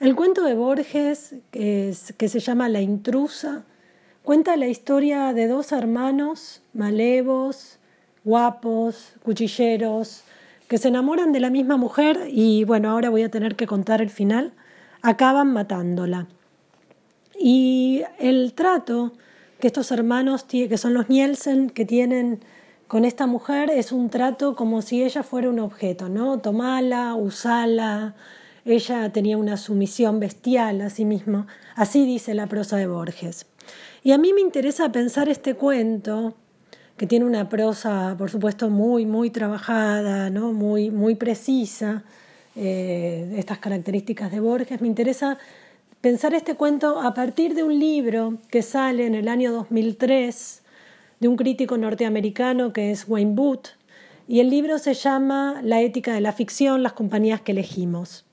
El cuento de Borges, que, que se llama La intrusa, cuenta la historia de dos hermanos malevos, guapos, cuchilleros, que se enamoran de la misma mujer y bueno, ahora voy a tener que contar el final, acaban matándola. Y el trato que estos hermanos, que son los Nielsen, que tienen con esta mujer, es un trato como si ella fuera un objeto, ¿no? Tomala, usala. Ella tenía una sumisión bestial a sí misma. Así dice la prosa de Borges. Y a mí me interesa pensar este cuento, que tiene una prosa, por supuesto, muy, muy trabajada, ¿no? muy, muy precisa, eh, estas características de Borges. Me interesa pensar este cuento a partir de un libro que sale en el año 2003 de un crítico norteamericano que es Wayne Booth, y el libro se llama La ética de la ficción, las compañías que elegimos.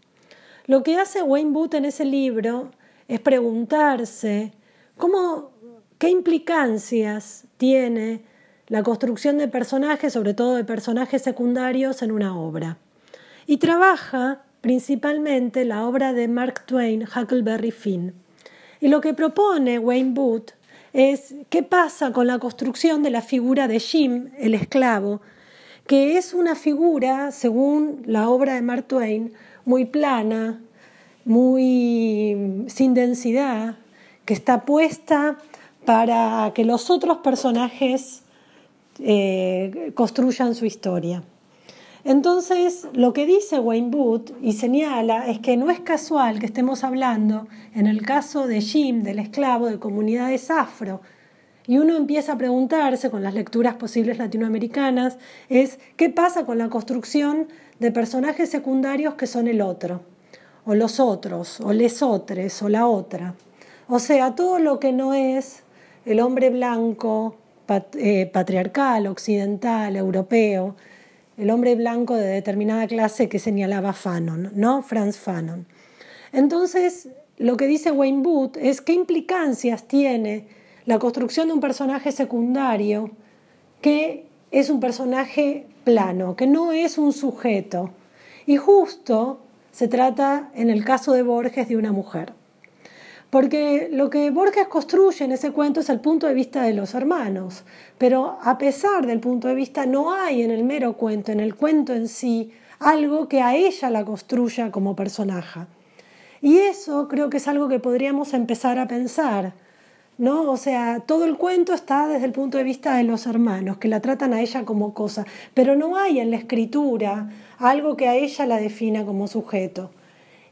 Lo que hace Wayne Booth en ese libro es preguntarse cómo, qué implicancias tiene la construcción de personajes, sobre todo de personajes secundarios, en una obra. Y trabaja principalmente la obra de Mark Twain, Huckleberry Finn. Y lo que propone Wayne Booth es qué pasa con la construcción de la figura de Jim, el esclavo, que es una figura, según la obra de Mark Twain, muy plana, muy sin densidad, que está puesta para que los otros personajes eh, construyan su historia. Entonces, lo que dice Wayne Booth y señala es que no es casual que estemos hablando, en el caso de Jim, del esclavo, de comunidades afro, y uno empieza a preguntarse con las lecturas posibles latinoamericanas, es qué pasa con la construcción de personajes secundarios que son el otro, o los otros, o les otros, o la otra. O sea, todo lo que no es el hombre blanco, eh, patriarcal, occidental, europeo, el hombre blanco de determinada clase que señalaba Fanon, ¿no? Franz Fanon. Entonces, lo que dice Wayne Booth es qué implicancias tiene la construcción de un personaje secundario que es un personaje plano, que no es un sujeto. Y justo se trata, en el caso de Borges, de una mujer. Porque lo que Borges construye en ese cuento es el punto de vista de los hermanos, pero a pesar del punto de vista no hay en el mero cuento, en el cuento en sí, algo que a ella la construya como personaje. Y eso creo que es algo que podríamos empezar a pensar, ¿no? O sea, todo el cuento está desde el punto de vista de los hermanos, que la tratan a ella como cosa, pero no hay en la escritura algo que a ella la defina como sujeto.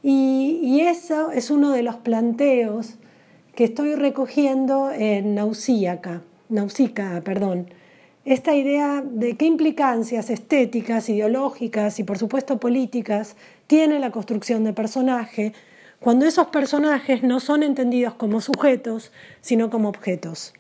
Y, eso es uno de los planteos que estoy recogiendo en Nausíaca, perdón. Esta idea de qué implicancias estéticas, ideológicas y por supuesto políticas tiene la construcción de personaje cuando esos personajes no son entendidos como sujetos, sino como objetos.